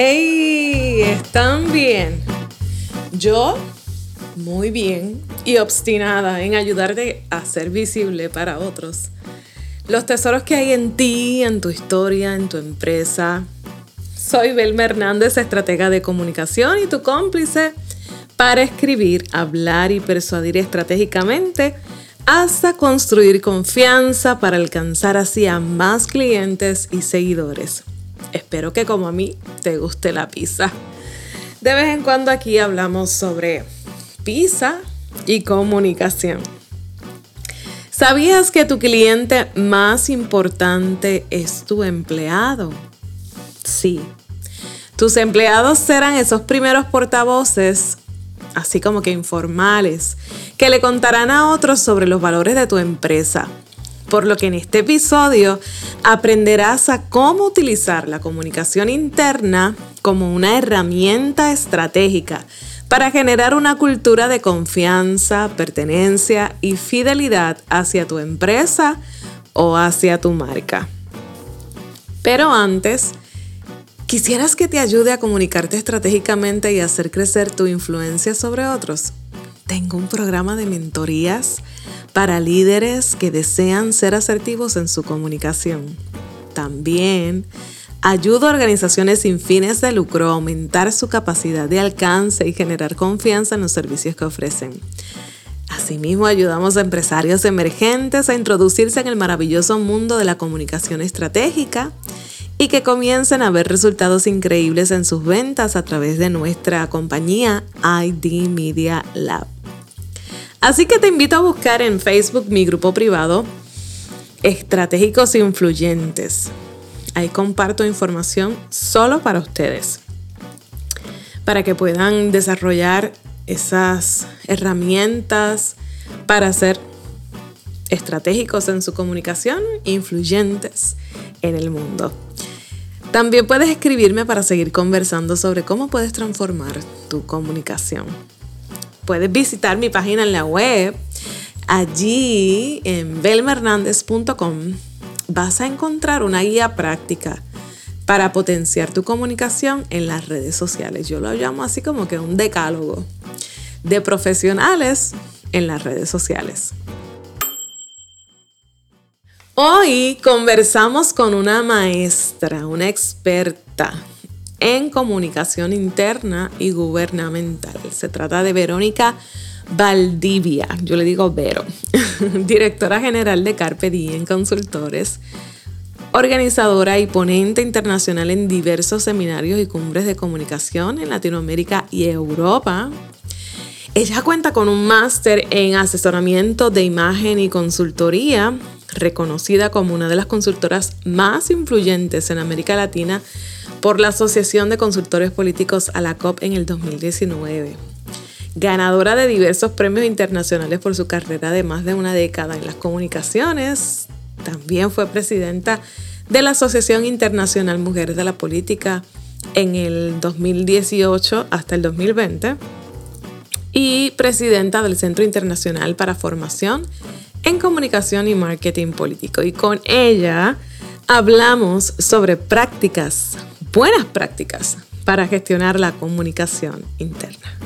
Hey, ¿están bien? Yo muy bien y obstinada en ayudarte a ser visible para otros. Los tesoros que hay en ti, en tu historia, en tu empresa. Soy Belma Hernández, estratega de comunicación y tu cómplice para escribir, hablar y persuadir estratégicamente hasta construir confianza para alcanzar así a más clientes y seguidores. Espero que como a mí te guste la pizza. De vez en cuando aquí hablamos sobre pizza y comunicación. ¿Sabías que tu cliente más importante es tu empleado? Sí. Tus empleados serán esos primeros portavoces, así como que informales, que le contarán a otros sobre los valores de tu empresa. Por lo que en este episodio aprenderás a cómo utilizar la comunicación interna como una herramienta estratégica para generar una cultura de confianza, pertenencia y fidelidad hacia tu empresa o hacia tu marca. Pero antes, ¿quisieras que te ayude a comunicarte estratégicamente y hacer crecer tu influencia sobre otros? Tengo un programa de mentorías para líderes que desean ser asertivos en su comunicación. También Ayuda a organizaciones sin fines de lucro a aumentar su capacidad de alcance y generar confianza en los servicios que ofrecen. Asimismo, ayudamos a empresarios emergentes a introducirse en el maravilloso mundo de la comunicación estratégica y que comiencen a ver resultados increíbles en sus ventas a través de nuestra compañía ID Media Lab. Así que te invito a buscar en Facebook mi grupo privado Estratégicos Influyentes Ahí comparto información solo para ustedes, para que puedan desarrollar esas herramientas para ser estratégicos en su comunicación, influyentes en el mundo. También puedes escribirme para seguir conversando sobre cómo puedes transformar tu comunicación. Puedes visitar mi página en la web, allí en belmernandez.com vas a encontrar una guía práctica para potenciar tu comunicación en las redes sociales. Yo lo llamo así como que un decálogo de profesionales en las redes sociales. Hoy conversamos con una maestra, una experta en comunicación interna y gubernamental. Se trata de Verónica Valdivia, yo le digo Vero, directora general de Carpe Diem Consultores, organizadora y ponente internacional en diversos seminarios y cumbres de comunicación en Latinoamérica y Europa. Ella cuenta con un máster en asesoramiento de imagen y consultoría, reconocida como una de las consultoras más influyentes en América Latina por la Asociación de Consultores Políticos a la COP en el 2019 ganadora de diversos premios internacionales por su carrera de más de una década en las comunicaciones. También fue presidenta de la Asociación Internacional Mujeres de la Política en el 2018 hasta el 2020 y presidenta del Centro Internacional para Formación en Comunicación y Marketing Político. Y con ella hablamos sobre prácticas, buenas prácticas para gestionar la comunicación interna.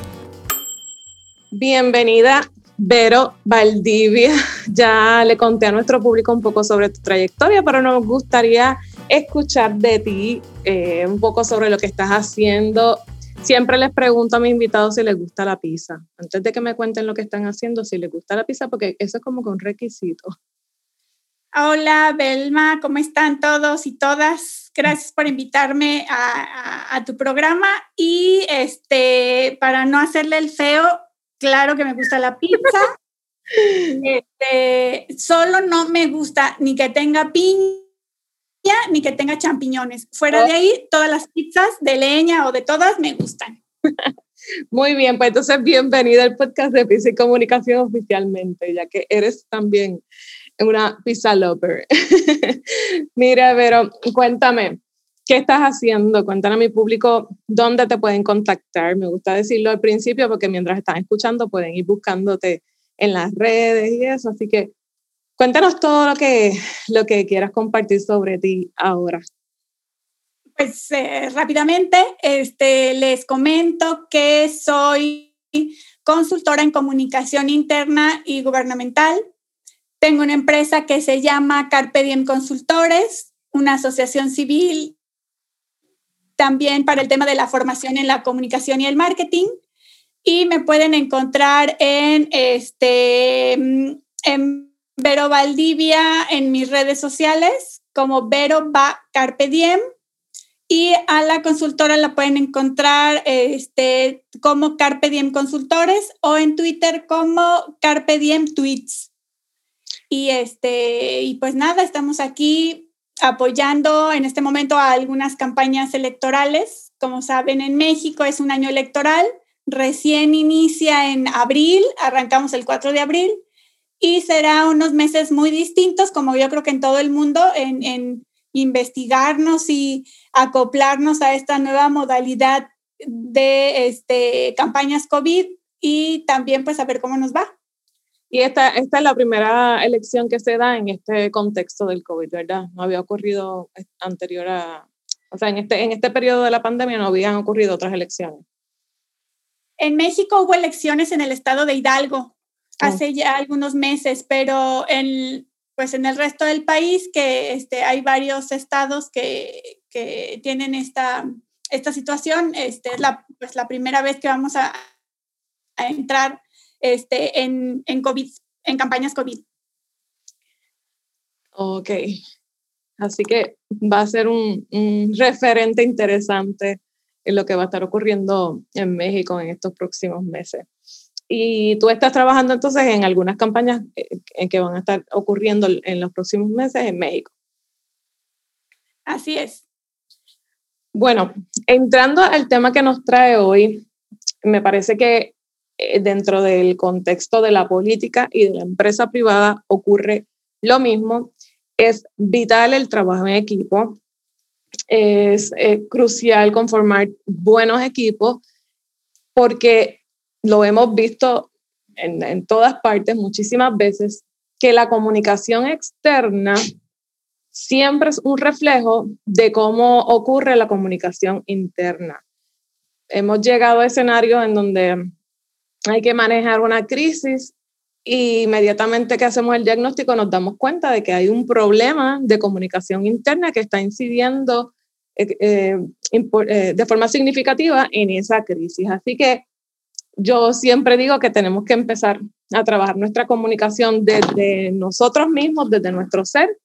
Bienvenida, Vero Valdivia. Ya le conté a nuestro público un poco sobre tu trayectoria, pero nos gustaría escuchar de ti eh, un poco sobre lo que estás haciendo. Siempre les pregunto a mis invitados si les gusta la pizza. Antes de que me cuenten lo que están haciendo, si les gusta la pizza, porque eso es como un requisito. Hola, Belma, ¿cómo están todos y todas? Gracias por invitarme a, a tu programa y este, para no hacerle el feo, claro que me gusta la pizza. Este, solo no me gusta ni que tenga piña ni que tenga champiñones. Fuera de ahí, todas las pizzas de leña o de todas me gustan. Muy bien, pues entonces bienvenida al podcast de Pizza y Comunicación oficialmente, ya que eres también una pizza lover. Mira, pero cuéntame, ¿Qué estás haciendo? Cuéntale a mi público dónde te pueden contactar. Me gusta decirlo al principio porque mientras están escuchando pueden ir buscándote en las redes y eso. Así que cuéntanos todo lo que, lo que quieras compartir sobre ti ahora. pues eh, rápidamente este, les comento que soy consultora en comunicación interna y gubernamental. Tengo una empresa que se llama Carpe Diem Consultores, una asociación civil también para el tema de la formación en la comunicación y el marketing. Y me pueden encontrar en, este, en Vero Valdivia en mis redes sociales como Vero va Carpe Diem y a la consultora la pueden encontrar este, como Carpe Diem Consultores o en Twitter como Carpe Diem Tweets. Y, este, y pues nada, estamos aquí apoyando en este momento a algunas campañas electorales. Como saben, en México es un año electoral. Recién inicia en abril, arrancamos el 4 de abril y será unos meses muy distintos, como yo creo que en todo el mundo, en, investigarnos y acoplarnos a esta nueva modalidad de este, campañas COVID y también pues a ver cómo nos va. Y esta, esta es la primera elección que se da en este contexto del COVID, ¿verdad? No había ocurrido anterior a, o sea, en este, en este periodo de la pandemia no habían ocurrido otras elecciones. En México hubo elecciones en el estado de Hidalgo oh. hace ya algunos meses, pero en, pues en el resto del país, que este, hay varios estados que, que tienen esta, esta situación, este, es la, pues la primera vez que vamos a, a entrar este, en, en COVID, en campañas COVID. Ok. Así que va a ser un, un, referente interesante en lo que va a estar ocurriendo en México en estos próximos meses. Y tú estás trabajando entonces en algunas campañas eh, en que van a estar ocurriendo en los próximos meses en México. Así es. Bueno, entrando al tema que nos trae hoy, me parece que dentro del contexto de la política y de la empresa privada ocurre lo mismo. Es vital el trabajo en equipo. Es eh, crucial conformar buenos equipos porque lo hemos visto en, en todas partes muchísimas veces, que la comunicación externa siempre es un reflejo de cómo ocurre la comunicación interna. Hemos llegado a escenarios en donde hay que manejar una crisis y inmediatamente que hacemos el diagnóstico nos damos cuenta de que hay un problema de comunicación interna que está incidiendo eh, eh, eh, de forma significativa en esa crisis. Así que yo siempre digo que tenemos que empezar a trabajar nuestra comunicación desde nosotros mismos, desde nuestro ser,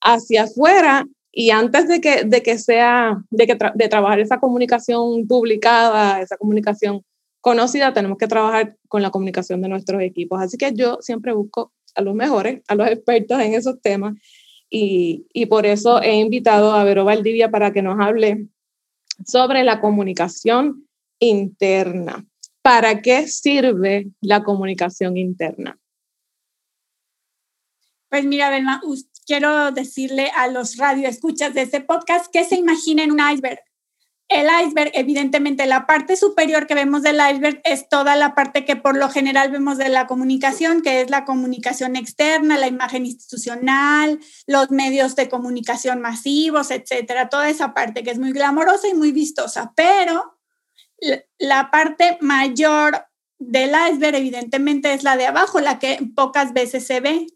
hacia afuera y antes de que, de que sea, de, que de trabajar esa comunicación publicada, esa comunicación conocida, tenemos que trabajar con la comunicación de nuestros equipos. Así que yo siempre busco a los mejores, a los expertos en esos temas y, por eso he invitado a Vero Valdivia para que nos hable sobre la comunicación interna. ¿Para qué sirve la comunicación interna? Pues mira, Belma, quiero decirle a los radioescuchas de este podcast que se imaginen un iceberg. El iceberg, evidentemente, la parte superior que vemos del iceberg es toda la parte que por lo general vemos de la comunicación, que es la comunicación externa, la imagen institucional, los medios de comunicación masivos, etcétera. Toda esa parte que es muy glamorosa y muy vistosa. Pero la parte mayor del iceberg, evidentemente, es la de abajo, la que pocas veces se ve.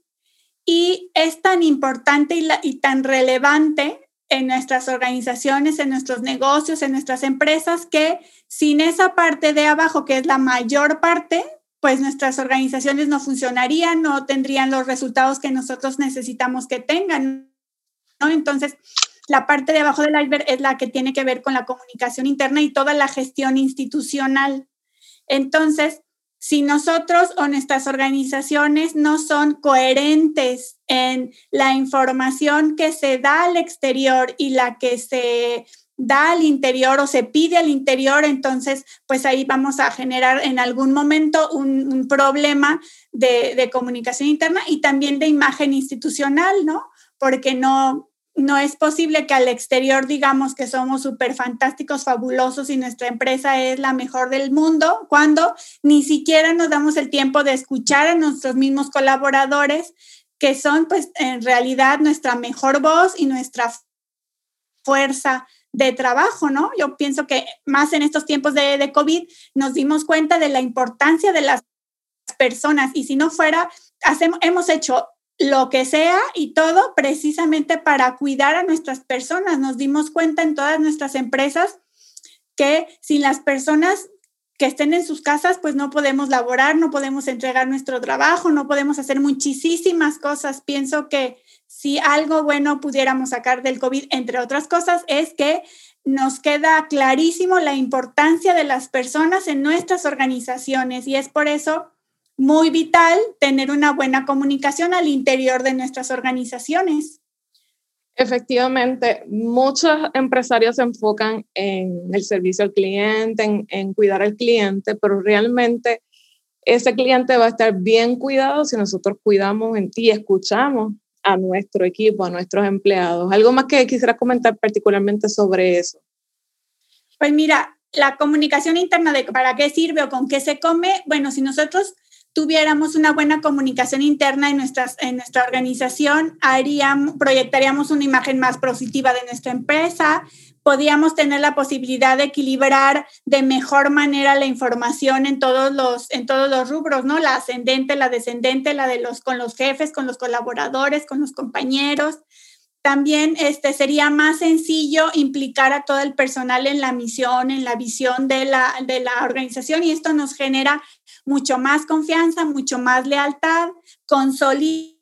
Y es tan importante y, tan relevante en nuestras organizaciones, en nuestros negocios, en nuestras empresas, que sin esa parte de abajo, que es la mayor parte, pues nuestras organizaciones no funcionarían, no tendrían los resultados que nosotros necesitamos que tengan. ¿no? Entonces, la parte de abajo del iceberg es la que tiene que ver con la comunicación interna y toda la gestión institucional. Entonces, si nosotros o nuestras organizaciones no son coherentes en la información que se da al exterior y la que se da al interior o se pide al interior, entonces pues ahí vamos a generar en algún momento un, problema de, comunicación interna y también de imagen institucional, ¿no? Porque no, no es posible que al exterior digamos que somos súper fantásticos, fabulosos y nuestra empresa es la mejor del mundo, cuando ni siquiera nos damos el tiempo de escuchar a nuestros mismos colaboradores, que son pues en realidad nuestra mejor voz y nuestra fuerza de trabajo, ¿no? Yo pienso que más en estos tiempos de, de COVID nos dimos cuenta de la importancia de las personas y si no fuera, hacemos, hemos hecho lo que sea y todo precisamente para cuidar a nuestras personas. Nos dimos cuenta en todas nuestras empresas que sin las personas que estén en sus casas, pues no podemos laborar, no podemos entregar nuestro trabajo, no podemos hacer muchísimas cosas. Pienso que si algo bueno pudiéramos sacar del COVID, entre otras cosas, es que nos queda clarísimo la importancia de las personas en nuestras organizaciones y es por eso muy vital tener una buena comunicación al interior de nuestras organizaciones. Efectivamente, muchos empresarios se enfocan en el servicio al cliente, en, cuidar al cliente, pero realmente ese cliente va a estar bien cuidado si nosotros cuidamos y escuchamos a nuestro equipo, a nuestros empleados. ¿Algo más que quisiera comentar particularmente sobre eso? Pues mira, la comunicación interna de para qué sirve o con qué se come, bueno, si nosotros tuviéramos una buena comunicación interna en, nuestras, en nuestra organización, haríamos, proyectaríamos una imagen más positiva de nuestra empresa, podíamos tener la posibilidad de equilibrar de mejor manera la información en todos los, en todos los rubros, ¿no? La ascendente, la descendente, la de los con los jefes, con los colaboradores, con los compañeros. También este, sería más sencillo implicar a todo el personal en la misión, en la visión de la, de la organización y esto nos genera mucho más confianza, mucho más lealtad, consolida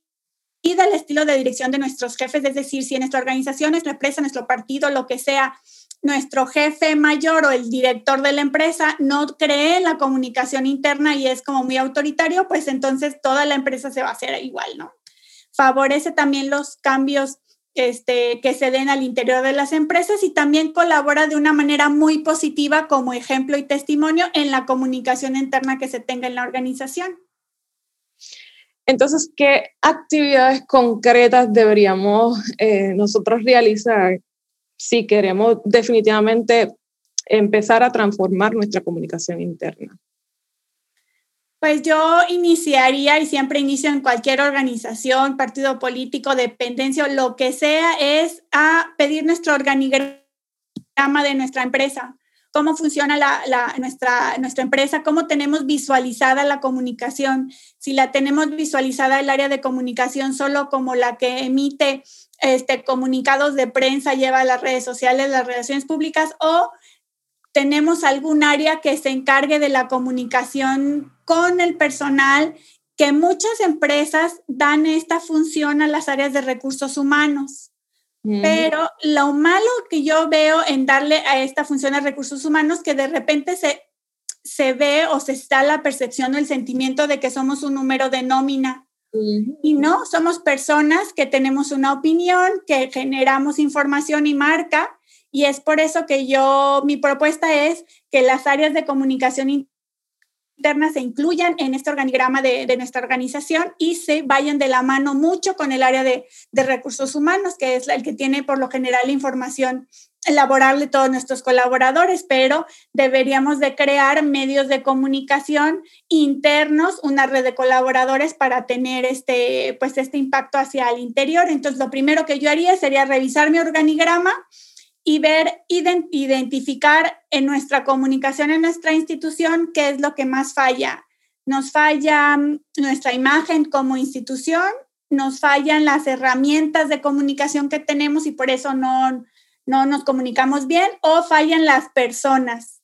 el estilo de dirección de nuestros jefes, es decir, si en nuestra organización, nuestra empresa, nuestro partido, lo que sea, nuestro jefe mayor o el director de la empresa no cree en la comunicación interna y es como muy autoritario, pues entonces toda la empresa se va a hacer igual, ¿no? Favorece también los cambios este, que se den al interior de las empresas y también colabora de una manera muy positiva como ejemplo y testimonio en la comunicación interna que se tenga en la organización. Entonces, ¿qué actividades concretas deberíamos eh, nosotros realizar si queremos definitivamente empezar a transformar nuestra comunicación interna? Pues yo iniciaría, y siempre inicio en cualquier organización, partido político, dependencia, lo que sea, es a pedir nuestro organigrama de nuestra empresa. Cómo funciona la, nuestra, nuestra empresa, cómo tenemos visualizada la comunicación. Si la tenemos visualizada el área de comunicación solo como la que emite este, comunicados de prensa, lleva las redes sociales, las relaciones públicas, o tenemos algún área que se encargue de la comunicación con el personal, que muchas empresas dan esta función a las áreas de recursos humanos. Pero lo malo que yo veo en darle a esta función a recursos humanos, que de repente se, se ve o se está la percepción o el sentimiento de que somos un número de nómina. Y no, somos personas que tenemos una opinión, que generamos información y marca, y es por eso que yo, mi propuesta es que las áreas de comunicación interna se incluyan en este organigrama de, nuestra organización y se vayan de la mano mucho con el área de, de, recursos humanos, que es el que tiene por lo general la información laboral de todos nuestros colaboradores, pero deberíamos de crear medios de comunicación internos, una red de colaboradores para tener este, pues este impacto hacia el interior. Entonces, lo primero que yo haría sería revisar mi organigrama, y ver, identificar en nuestra comunicación, en nuestra institución, qué es lo que más falla. Nos falla mm, nuestra imagen como institución, nos fallan las herramientas de comunicación que tenemos y por eso no, no nos comunicamos bien, o fallan las personas.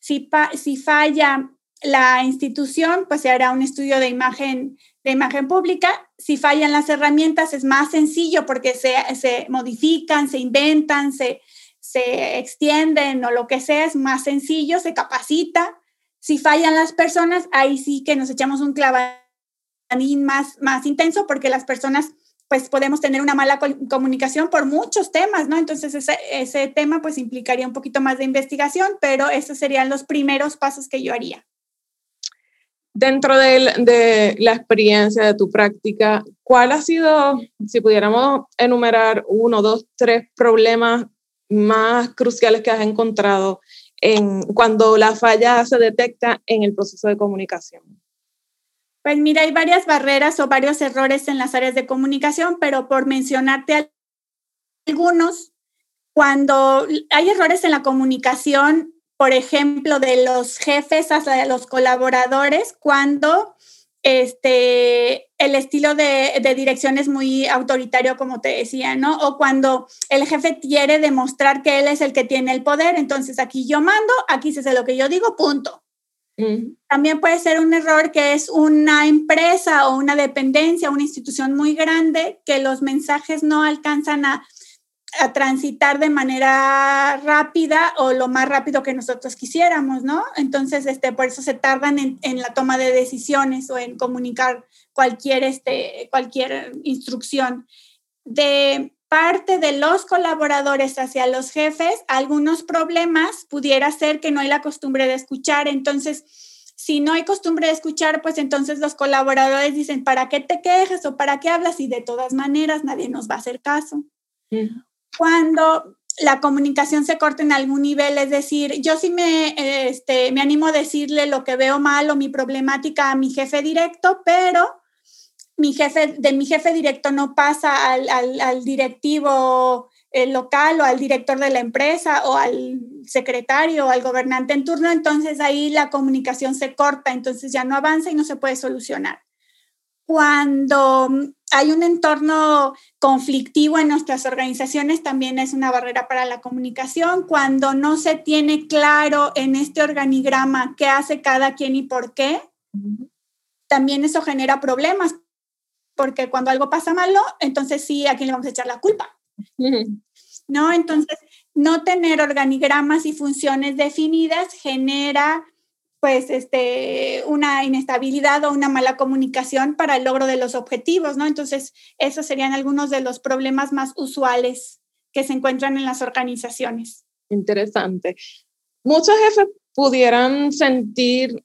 Si, si falla la institución, pues se hará un estudio de imagen, de imagen pública. Si fallan las herramientas, es más sencillo porque se, se modifican, se inventan, se, se extienden o lo que sea, es más sencillo, se capacita. Si fallan las personas, ahí sí que nos echamos un clavadín más, más intenso porque las personas pues podemos tener una mala comunicación por muchos temas, ¿no? Entonces ese, ese tema pues implicaría un poquito más de investigación, pero esos serían los primeros pasos que yo haría. Dentro de, de, la experiencia de tu práctica, ¿cuál ha sido, si pudiéramos enumerar uno, dos, tres problemas más cruciales que has encontrado en, cuando la falla se detecta en el proceso de comunicación? Pues mira, hay varias barreras o varios errores en las áreas de comunicación, pero por mencionarte algunos, Cuando hay errores en la comunicación, por ejemplo, de los jefes hasta los colaboradores, cuando este, el estilo de, de, dirección es muy autoritario, como te decía, ¿no? O cuando el jefe quiere demostrar que él es el que tiene el poder, entonces aquí yo mando, aquí se hace lo que yo digo, punto. También puede ser un error que es una empresa o una dependencia, una institución muy grande, que los mensajes no alcanzan a a transitar de manera rápida o lo más rápido que nosotros quisiéramos, ¿no? Entonces, este, por eso se tardan en, la toma de decisiones o en comunicar cualquier, este, cualquier instrucción. De parte de los colaboradores hacia los jefes, algunos problemas pudiera ser que no hay la costumbre de escuchar, entonces si no hay costumbre de escuchar, pues entonces los colaboradores dicen, ¿para qué te quejas o para qué hablas? Y de todas maneras nadie nos va a hacer caso cuando la comunicación se corta en algún nivel, es decir, yo sí me, este, me animo a decirle lo que veo mal o mi problemática a mi jefe directo, pero mi jefe, de mi jefe directo no pasa al, al, directivo eh, local o al director de la empresa o al secretario o al gobernante en turno, entonces ahí la comunicación se corta, entonces ya no avanza y no se puede solucionar. Cuando hay un entorno conflictivo en nuestras organizaciones, también es una barrera para la comunicación. Cuando no se tiene claro en este organigrama qué hace cada quien y por qué, también eso genera problemas, porque cuando algo pasa malo, entonces sí, ¿a quién le vamos a echar la culpa? ¿No? Entonces, no tener organigramas y funciones definidas genera pues este, una inestabilidad o una mala comunicación para el logro de los objetivos, ¿no? Entonces, esos serían algunos de los problemas más usuales que se encuentran en las organizaciones. Interesante. Muchos jefes pudieran sentir,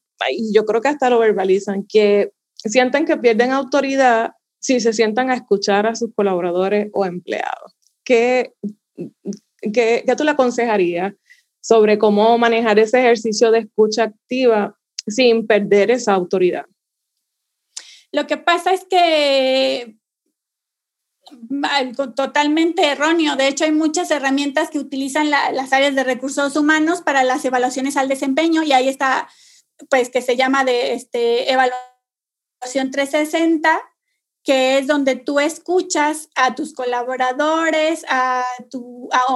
yo creo que hasta lo verbalizan, que sienten que pierden autoridad si se sientan a escuchar a sus colaboradores o empleados. ¿Qué, qué, qué tú le aconsejarías sobre cómo manejar ese ejercicio de escucha activa sin perder esa autoridad. Lo que pasa es que totalmente erróneo. De hecho, hay muchas herramientas que utilizan las áreas de recursos humanos para las evaluaciones al desempeño y ahí está, pues, que se llama de este, evaluación 360 que es donde tú escuchas a tus colaboradores, a, tu, a,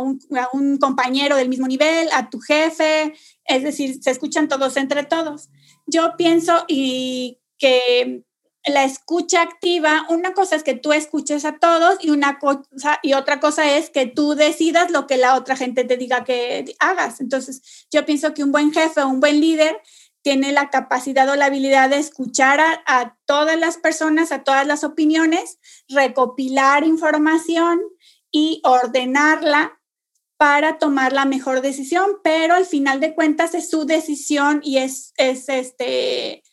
un, compañero del mismo nivel, a tu jefe, es decir, se escuchan todos entre todos. Yo pienso y que la escucha activa, una cosa es que tú escuches a todos y, una cosa, y otra cosa es que tú decidas lo que la otra gente te diga que hagas. Entonces, yo pienso que un buen jefe un buen líder tiene la capacidad o la habilidad de escuchar a, todas las personas, a todas las opiniones, recopilar información y ordenarla para tomar la mejor decisión, pero al final de cuentas es su decisión y es, es este,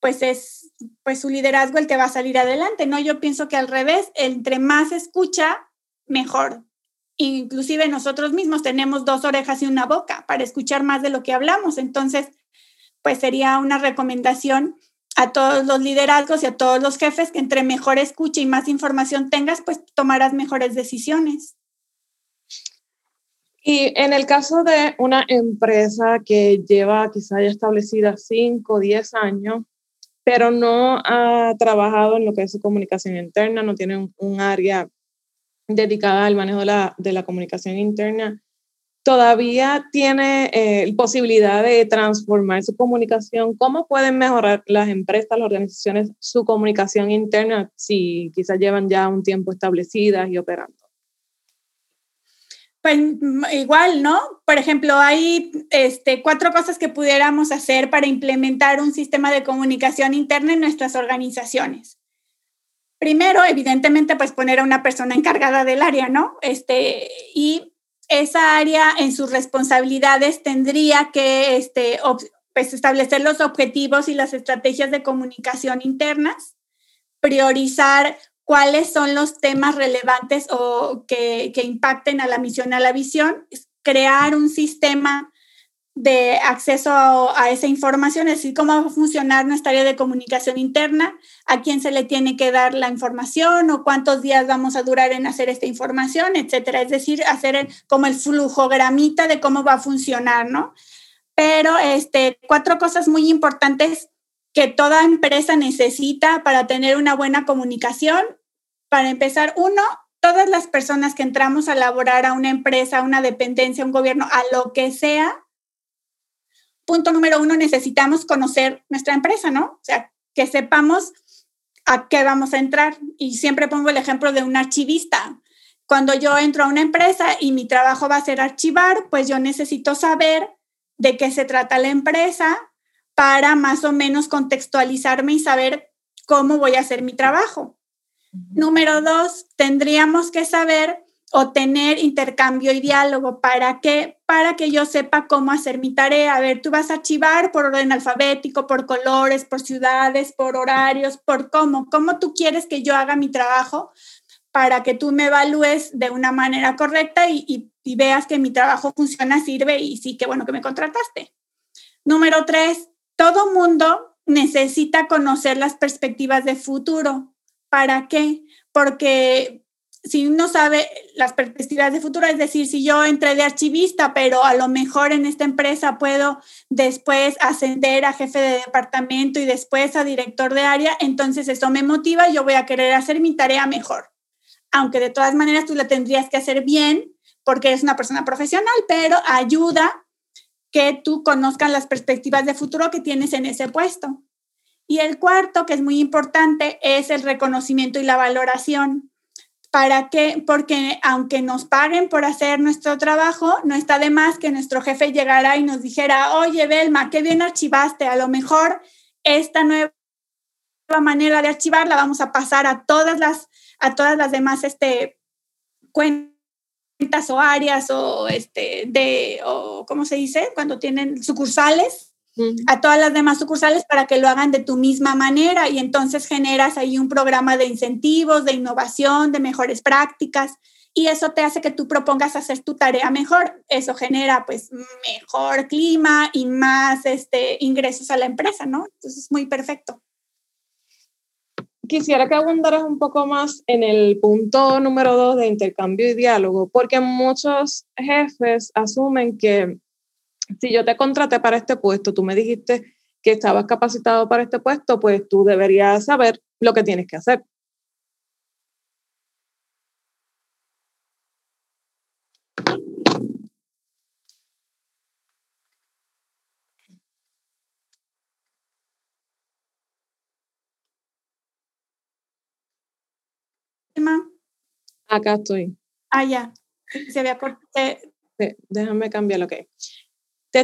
pues es pues su liderazgo el que va a salir adelante, ¿no? Yo pienso que al revés, entre más escucha, mejor. Inclusive nosotros mismos tenemos dos orejas y una boca para escuchar más de lo que hablamos, entonces pues sería una recomendación a todos los liderazgos y a todos los jefes que entre mejor escucha y más información tengas, pues tomarás mejores decisiones. Y en el caso de una empresa que lleva quizá ya establecida 5 o 10 años, pero no ha trabajado en lo que es su comunicación interna, no tiene un, área dedicada al manejo de la, de la comunicación interna, todavía tiene eh, posibilidad de transformar su comunicación. ¿Cómo pueden mejorar las empresas, las organizaciones, su comunicación interna si quizás llevan ya un tiempo establecidas y operando? Pues mm, igual, ¿no? Por ejemplo, hay este, cuatro cosas que pudiéramos hacer para implementar un sistema de comunicación interna en nuestras organizaciones. Primero, evidentemente, pues poner a una persona encargada del área, ¿no? Este, y esa área en sus responsabilidades tendría que este, pues, establecer los objetivos y las estrategias de comunicación internas, priorizar cuáles son los temas relevantes o que, que impacten a la misión, a la visión, crear un sistema de acceso a, esa información, es decir, cómo va a funcionar nuestra área de comunicación interna, a quién se le tiene que dar la información o cuántos días vamos a durar en hacer esta información, etcétera. Es decir, hacer como el flujogramita de cómo va a funcionar, ¿no? Pero este, cuatro cosas muy importantes que toda empresa necesita para tener una buena comunicación. Para empezar, uno, todas las personas que entramos a laborar a una empresa, a una dependencia, a un gobierno, a lo que sea, punto número uno, necesitamos conocer nuestra empresa, ¿no? O sea, que sepamos a qué vamos a entrar. Y siempre pongo el ejemplo de un archivista. Cuando yo entro a una empresa y mi trabajo va a ser archivar, pues yo necesito saber de qué se trata la empresa para más o menos contextualizarme y saber cómo voy a hacer mi trabajo. Número dos, tendríamos que saber o tener intercambio y diálogo. ¿Para qué? Para que yo sepa cómo hacer mi tarea. A ver, tú vas a archivar por orden alfabético, por colores, por ciudades, por horarios, por cómo. ¿Cómo tú quieres que yo haga mi trabajo para que tú me evalúes de una manera correcta y, y veas que mi trabajo funciona, sirve y sí, qué bueno que me contrataste. Número tres, todo mundo necesita conocer las perspectivas de futuro. ¿Para qué? Porque si uno sabe las perspectivas de futuro, es decir, si yo entré de archivista, pero a lo mejor en esta empresa puedo después ascender a jefe de departamento y después a director de área, entonces eso me motiva yo voy a querer hacer mi tarea mejor. Aunque de todas maneras tú la tendrías que hacer bien porque eres una persona profesional, pero ayuda que tú conozcas las perspectivas de futuro que tienes en ese puesto. Y el cuarto, que es muy importante, es el reconocimiento y la valoración ¿Para qué? Porque aunque nos paguen por hacer nuestro trabajo, no está de más que nuestro jefe llegara y nos dijera, oye, Belma, qué bien archivaste, a lo mejor esta nueva manera de archivar la vamos a pasar a todas las, a todas las demás este, cuentas o áreas o, este, de, o, ¿cómo se dice? Cuando tienen sucursales a todas las demás sucursales para que lo hagan de tu misma manera y entonces generas ahí un programa de incentivos, de innovación, de mejores prácticas y eso te hace que tú propongas hacer tu tarea mejor. Eso genera pues mejor clima y más este, ingresos a la empresa, ¿no? Entonces es muy perfecto. Quisiera que abundaras un poco más en el punto número dos de intercambio y diálogo, porque muchos jefes asumen que si yo te contraté para este puesto, tú me dijiste que estabas capacitado para este puesto, pues tú deberías saber lo que tienes que hacer. Acá estoy. Ah, ya. Se había cortado. déjame cambiar lo que hay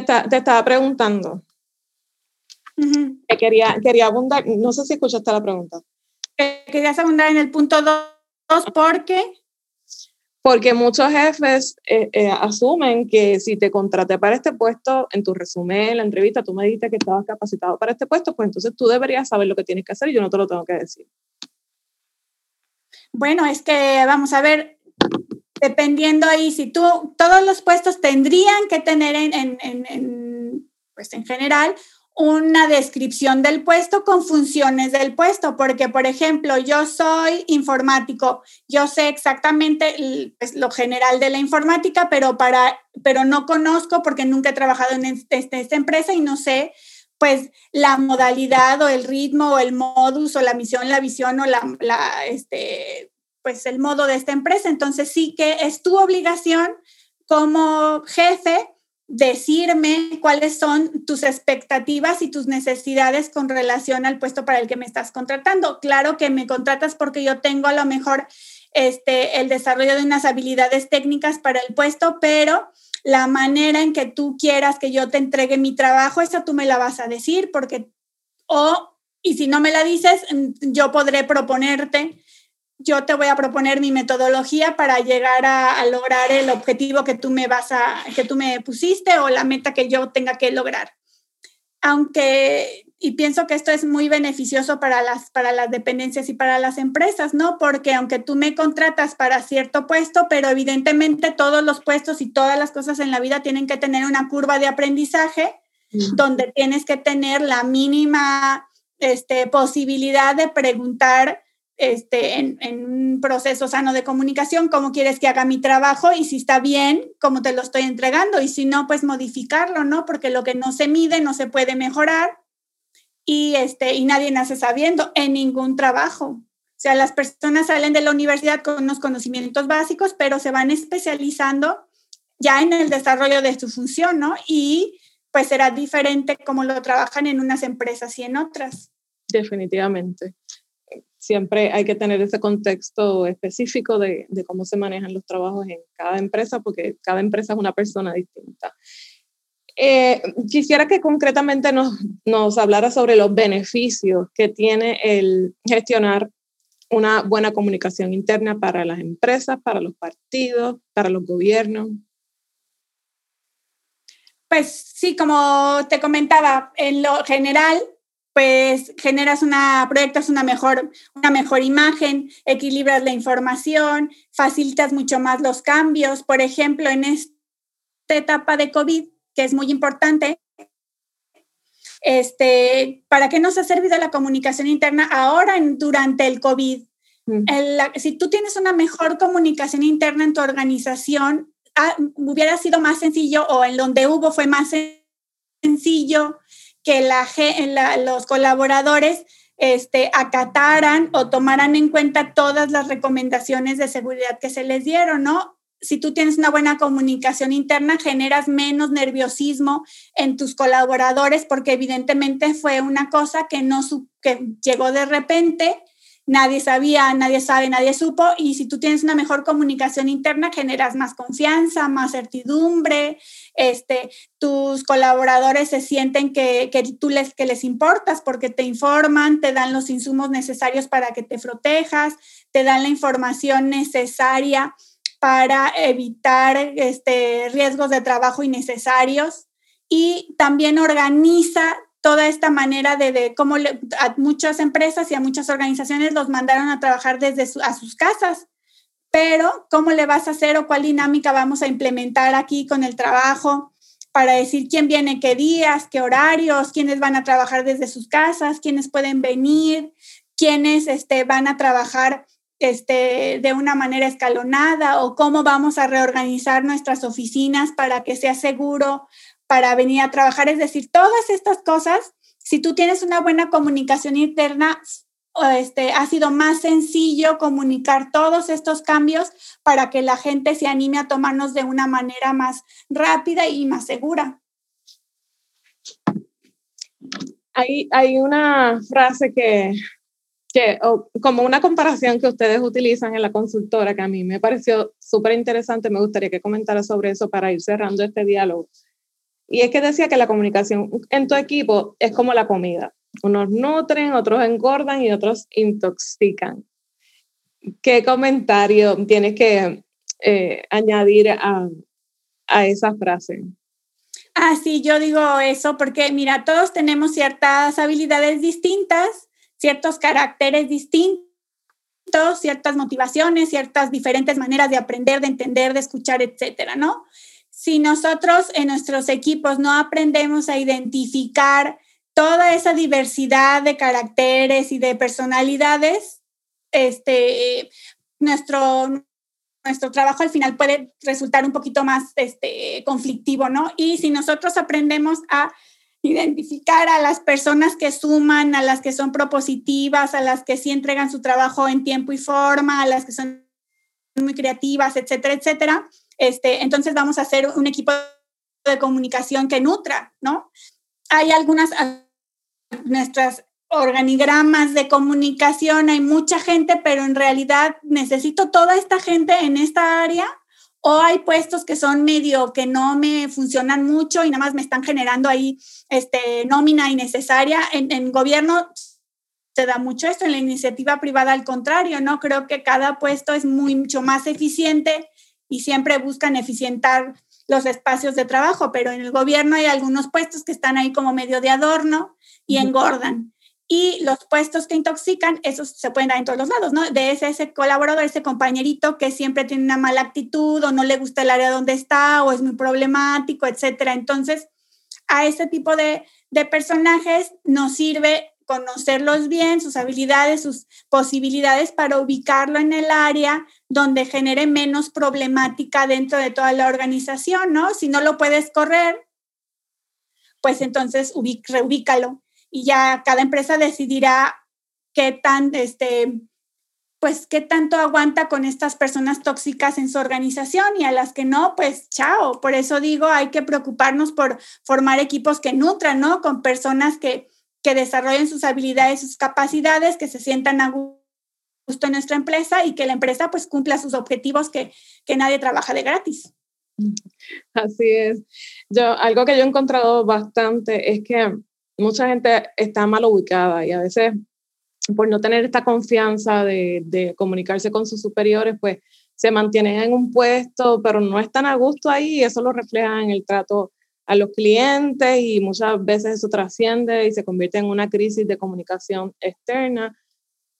te, estaba preguntando. quería, quería abundar, no sé si escuchaste la pregunta. Querías abundar en el punto 2 porque... Porque muchos jefes eh, eh, asumen que si te contraté para este puesto, en tu resumen, en la entrevista, tú me dijiste que estabas capacitado para este puesto, pues entonces tú deberías saber lo que tienes que hacer y yo no te lo tengo que decir. Bueno, es que vamos a ver, dependiendo ahí, si tú, todos los puestos tendrían que tener en, pues en general una descripción del puesto con funciones del puesto, porque por ejemplo, yo soy informático, yo sé exactamente pues, lo general de la informática, pero, para, pero no conozco porque nunca he trabajado en este, esta empresa y no sé pues la modalidad o el ritmo o el modus o la misión, la visión o la, la este, pues el modo de esta empresa. Entonces sí que es tu obligación como jefe decirme cuáles son tus expectativas y tus necesidades con relación al puesto para el que me estás contratando. Claro que me contratas porque yo tengo a lo mejor este, el desarrollo de unas habilidades técnicas para el puesto, pero la manera en que tú quieras que yo te entregue mi trabajo, esa tú me la vas a decir, porque, o, y si no me la dices, yo podré proponerte yo te voy a proponer mi metodología para llegar a, lograr el objetivo que tú me vas a, que tú me pusiste o la meta que yo tenga que lograr. Aunque y pienso que esto es muy beneficioso para las, para las dependencias y para las empresas, ¿no? Porque aunque tú me contratas para cierto puesto, pero evidentemente todos los puestos y todas las cosas en la vida tienen que tener una curva de aprendizaje donde tienes que tener la mínima este, posibilidad de preguntar este, en, un proceso sano de comunicación cómo quieres que haga mi trabajo y si está bien, cómo te lo estoy entregando y si no, pues modificarlo, ¿no? Porque lo que no se mide no se puede mejorar y, este, y nadie nace sabiendo en ningún trabajo. O sea, las personas salen de la universidad con unos conocimientos básicos, pero se van especializando ya en el desarrollo de su función, ¿no? Y pues será diferente como lo trabajan en unas empresas y en otras. Definitivamente. Siempre hay que tener ese contexto específico de, de cómo se manejan los trabajos en cada empresa, porque cada empresa es una persona distinta. Eh, quisiera que concretamente nos, nos hablara sobre los beneficios que tiene el gestionar una buena comunicación interna para las empresas, para los partidos, para los gobiernos. Pues sí, como te comentaba, en lo general, pues generas una, proyectas una mejor, una mejor imagen, equilibras la información, facilitas mucho más los cambios. Por ejemplo, en esta etapa de COVID, que es muy importante. Este, ¿Para qué nos ha servido la comunicación interna ahora en, durante el COVID? Mm. si tú tienes una mejor comunicación interna en tu organización, ah, hubiera sido más sencillo o en donde hubo fue más sencillo que los colaboradores este, acataran o tomaran en cuenta todas las recomendaciones de seguridad que se les dieron, ¿no? si tú tienes una buena comunicación interna, generas menos nerviosismo en tus colaboradores porque evidentemente fue una cosa que no que llegó de repente, nadie sabía, nadie sabe, nadie supo y si tú tienes una mejor comunicación interna generas más confianza, más certidumbre, este, tus colaboradores se sienten que, que tú les, que les importas porque te informan, te dan los insumos necesarios para que te protejas, te dan la información necesaria para evitar este, riesgos de trabajo innecesarios y también organiza toda esta manera de, cómo a muchas empresas y a muchas organizaciones los mandaron a trabajar desde a sus casas. Pero, ¿cómo le vas a hacer o cuál dinámica vamos a implementar aquí con el trabajo para decir quién viene qué días, qué horarios, quiénes van a trabajar desde sus casas, quiénes pueden venir, quiénes este, van a trabajar este, de una manera escalonada o cómo vamos a reorganizar nuestras oficinas para que sea seguro para venir a trabajar. Es decir, todas estas cosas, si tú tienes una buena comunicación interna, este, ha sido más sencillo comunicar todos estos cambios para que la gente se anime a tomarnos de una manera más rápida y más segura. Hay, hay una frase que que como una comparación que ustedes utilizan en la consultora, que a mí me pareció súper interesante, me gustaría que comentara sobre eso para ir cerrando este diálogo. Y es que decía que la comunicación en tu equipo es como la comida. Unos nutren, otros engordan y otros intoxican. ¿Qué comentario tienes que eh, añadir a, a esa frase? Ah, sí, yo digo eso porque, mira, todos tenemos ciertas habilidades distintas ciertos caracteres distintos, ciertas motivaciones, ciertas diferentes maneras de aprender, de entender, de escuchar, etcétera, ¿no? Si nosotros en nuestros equipos no aprendemos a identificar toda esa diversidad de caracteres y de personalidades, este, nuestro, nuestro trabajo al final puede resultar un poquito más este, conflictivo, ¿no? Y si nosotros aprendemos a identificar a las personas que suman, a las que son propositivas, a las que sí entregan su trabajo en tiempo y forma, a las que son muy creativas, etcétera, etcétera. Este, entonces vamos a hacer un equipo de comunicación que nutra, ¿no? Hay algunas, nuestras organigramas de comunicación, hay mucha gente, pero en realidad necesito toda esta gente en esta área o hay puestos que son medio que no me funcionan mucho y nada más me están generando ahí este, nómina innecesaria. En, en gobierno se da mucho esto, en la iniciativa privada al contrario, ¿no? Creo que cada puesto es mucho más eficiente y siempre buscan eficientar los espacios de trabajo, pero en el gobierno hay algunos puestos que están ahí como medio de adorno y engordan. Y los puestos que intoxican, esos se pueden dar en todos los lados, ¿no? De ese, ese colaborador, ese compañerito que siempre tiene una mala actitud o no le gusta el área donde está o es muy problemático, etcétera. Entonces, a ese tipo de, de personajes nos sirve conocerlos bien, sus habilidades, sus posibilidades para ubicarlo en el área donde genere menos problemática dentro de toda la organización, ¿no? Si no lo puedes correr, pues entonces reubícalo y ya cada empresa decidirá qué tan, este, pues qué tanto aguanta con estas personas tóxicas en su organización y a las que no, pues chao. Por eso digo, hay que preocuparnos por formar equipos que nutran, ¿no? Con personas que, que desarrollen sus habilidades, sus capacidades, que se sientan a gusto en nuestra empresa y que la empresa pues cumpla sus objetivos que, que nadie trabaja de gratis. Así es. Yo, algo que yo he encontrado bastante es que mucha gente está mal ubicada y a veces por no tener esta confianza de, comunicarse con sus superiores, pues se mantienen en un puesto, pero no están a gusto ahí y eso lo refleja en el trato a los clientes y muchas veces eso trasciende y se convierte en una crisis de comunicación externa.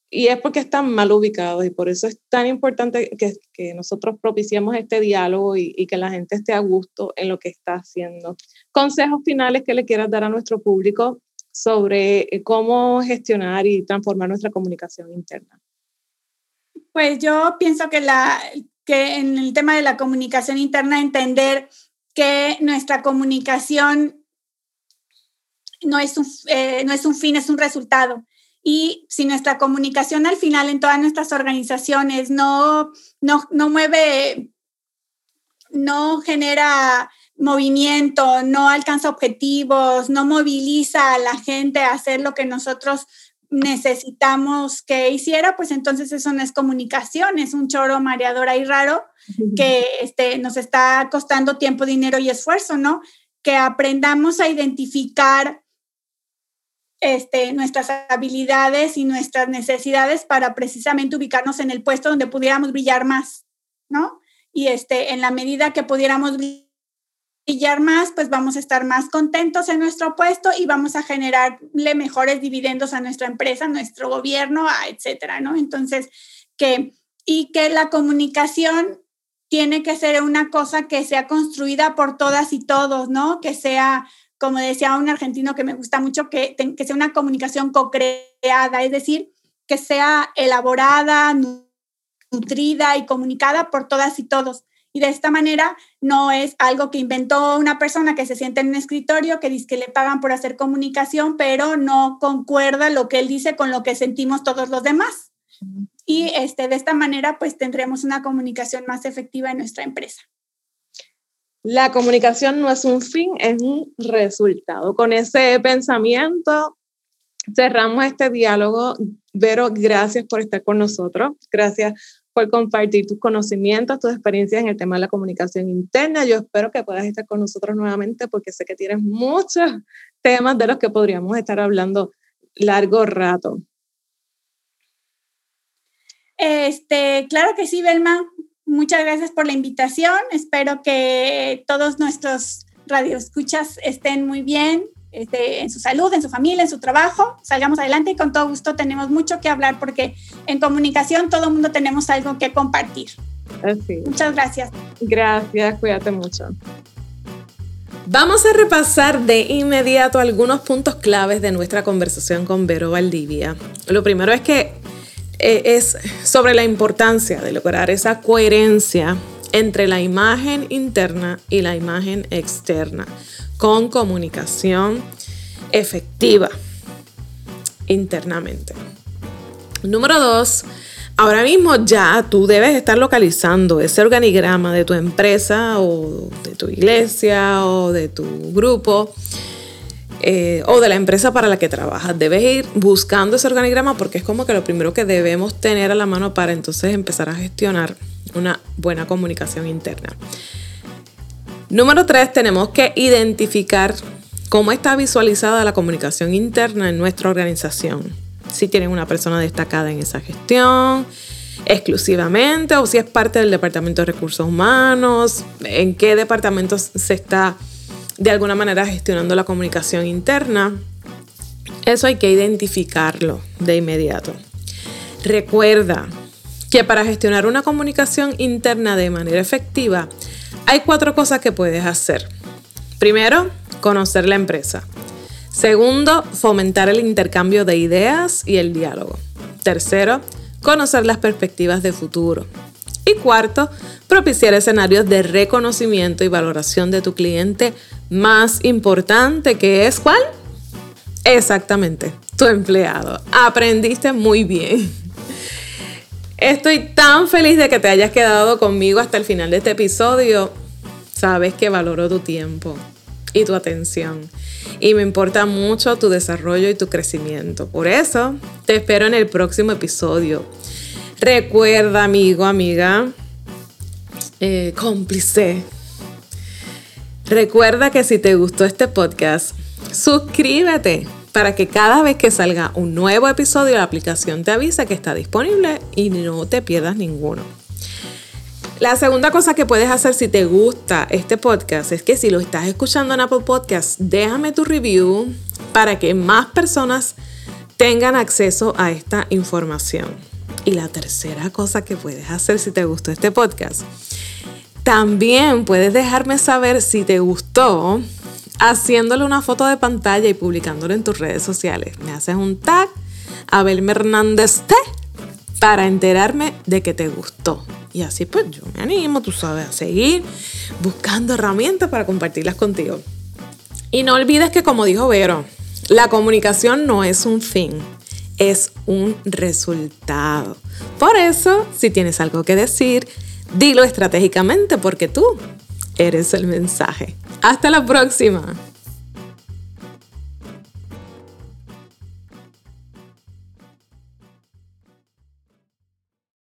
Y es porque están mal ubicados y por eso es tan importante que, que nosotros propiciemos este diálogo y, y, que la gente esté a gusto en lo que está haciendo. Consejos finales que le quieras dar a nuestro público sobre eh, cómo gestionar y transformar nuestra comunicación interna. Pues yo pienso que, la, que en el tema de la comunicación interna, entender que nuestra comunicación no es un, eh, no es un fin, es un resultado. Y si nuestra comunicación al final en todas nuestras organizaciones no, no, no mueve, no genera movimiento, no alcanza objetivos, no moviliza a la gente a hacer lo que nosotros necesitamos que hiciera, pues entonces eso no es comunicación, es un choro mareador ahí raro que este, nos está costando tiempo, dinero y esfuerzo, ¿no? Que aprendamos a identificar este, nuestras habilidades y nuestras necesidades para precisamente ubicarnos en el puesto donde pudiéramos brillar más, ¿no? Y este, en la medida que pudiéramos brillar brillar más, pues vamos a estar más contentos en nuestro puesto y vamos a generarle mejores dividendos a nuestra empresa, a nuestro gobierno, etcétera, ¿no? Entonces, que, y que la comunicación tiene que ser una cosa que sea construida por todas y todos, ¿no? Que sea, como decía un argentino que me gusta mucho, que, que sea una comunicación co-creada, es decir, que sea elaborada, nutrida y comunicada por todas y todos y de esta manera no es algo que inventó una persona que se siente en un escritorio, que dice que le pagan por hacer comunicación, pero no concuerda lo que él dice con lo que sentimos todos los demás. Y este, de esta manera, pues tendremos una comunicación más efectiva en nuestra empresa. La comunicación no es un fin, es un resultado. Con ese pensamiento cerramos este diálogo. Vero, gracias por estar con nosotros. Gracias por compartir tus conocimientos, tus experiencias en el tema de la comunicación interna. Yo espero que puedas estar con nosotros nuevamente porque sé que tienes muchos temas de los que podríamos estar hablando largo rato. Este, claro que sí, Belma. Muchas gracias por la invitación. Espero que todos nuestros radioescuchas estén muy bien este, en su salud, en su familia, en su trabajo, salgamos adelante y con todo gusto tenemos mucho que hablar porque en comunicación todo el mundo tenemos algo que compartir. Muchas gracias. Gracias, cuídate mucho. Vamos a repasar de inmediato algunos puntos claves de nuestra conversación con Vero Valdivia. Lo primero es que eh, es sobre la importancia de lograr esa coherencia entre la imagen interna y la imagen externa con comunicación efectiva internamente. Número dos, ahora mismo ya tú debes estar localizando ese organigrama de tu empresa o de tu iglesia o de tu grupo eh, o de la empresa para la que trabajas. Debes ir buscando ese organigrama porque es como que lo primero que debemos tener a la mano para entonces empezar a gestionar una buena comunicación interna. Número tres, tenemos que identificar cómo está visualizada la comunicación interna en nuestra organización. Si tienen una persona destacada en esa gestión, exclusivamente o si es parte del Departamento de Recursos Humanos, en qué departamentos se está de alguna manera gestionando la comunicación interna. Eso hay que identificarlo de inmediato. Recuerda que para gestionar una comunicación interna de manera efectiva hay cuatro cosas que puedes hacer. Primero, conocer la empresa. Segundo, fomentar el intercambio de ideas y el diálogo. Tercero, conocer las perspectivas de futuro. Y cuarto, propiciar escenarios de reconocimiento y valoración de tu cliente más importante, que es ¿cuál? Exactamente, tu empleado. Aprendiste muy bien. Estoy tan feliz de que te hayas quedado conmigo hasta el final de este episodio. Sabes que valoro tu tiempo y tu atención. Y me importa mucho tu desarrollo y tu crecimiento. Por eso, te espero en el próximo episodio. Recuerda, amigo, amiga, eh, cómplice. Recuerda que si te gustó este podcast, suscríbete para que cada vez que salga un nuevo episodio la aplicación te avise que está disponible y no te pierdas ninguno. La segunda cosa que puedes hacer si te gusta este podcast es que si lo estás escuchando en Apple Podcast, déjame tu review para que más personas tengan acceso a esta información. Y la tercera cosa que puedes hacer si te gustó este podcast, también puedes dejarme saber si te gustó haciéndole una foto de pantalla y publicándolo en tus redes sociales. Me haces un tag, Abel Hernández T, para enterarme de que te gustó. Y así pues yo me animo, tú sabes, a seguir buscando herramientas para compartirlas contigo. Y no olvides que como dijo Vero, la comunicación no es un fin, es un resultado. Por eso, si tienes algo que decir, dilo estratégicamente porque tú eres el mensaje. Hasta la próxima.